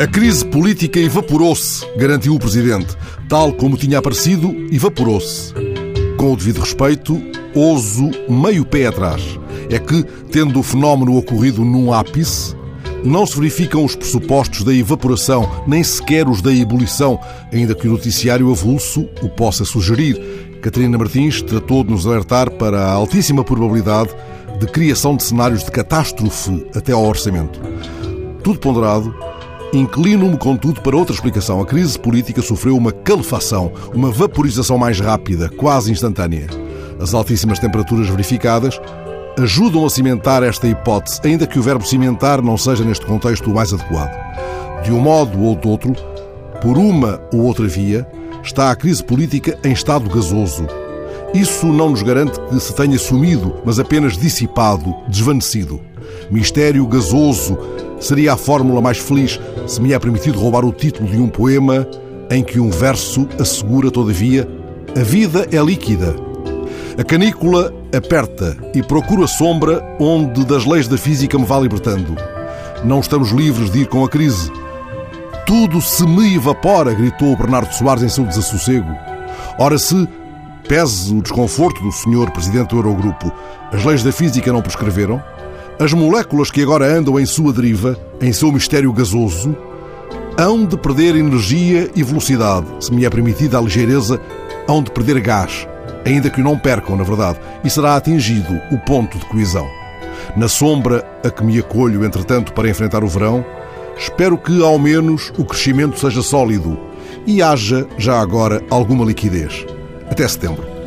A crise política evaporou-se, garantiu o Presidente. Tal como tinha aparecido, evaporou-se. Com o devido respeito, ouso meio pé atrás. É que, tendo o fenómeno ocorrido num ápice, não se verificam os pressupostos da evaporação, nem sequer os da ebulição, ainda que o noticiário avulso o possa sugerir. Catarina Martins tratou de nos alertar para a altíssima probabilidade de criação de cenários de catástrofe até ao orçamento. Tudo ponderado, inclino-me, contudo, para outra explicação. A crise política sofreu uma calefação, uma vaporização mais rápida, quase instantânea. As altíssimas temperaturas verificadas ajudam a cimentar esta hipótese, ainda que o verbo cimentar não seja neste contexto o mais adequado. De um modo ou de outro, por uma ou outra via, está a crise política em estado gasoso. Isso não nos garante que se tenha sumido, mas apenas dissipado, desvanecido. Mistério gasoso seria a fórmula mais feliz se me é permitido roubar o título de um poema em que um verso assegura, todavia, a vida é líquida. A canícula aperta e procura sombra onde das leis da física me vá libertando. Não estamos livres de ir com a crise. Tudo se me evapora, gritou Bernardo Soares em seu desassossego. Ora, se, pese o desconforto do senhor presidente do Eurogrupo, as leis da física não prescreveram, as moléculas que agora andam em sua deriva, em seu mistério gasoso, hão de perder energia e velocidade, se me é permitida a ligeireza, hão de perder gás ainda que o não percam, na verdade, e será atingido o ponto de coesão. Na sombra a que me acolho, entretanto, para enfrentar o verão, espero que, ao menos, o crescimento seja sólido e haja, já agora, alguma liquidez. Até setembro.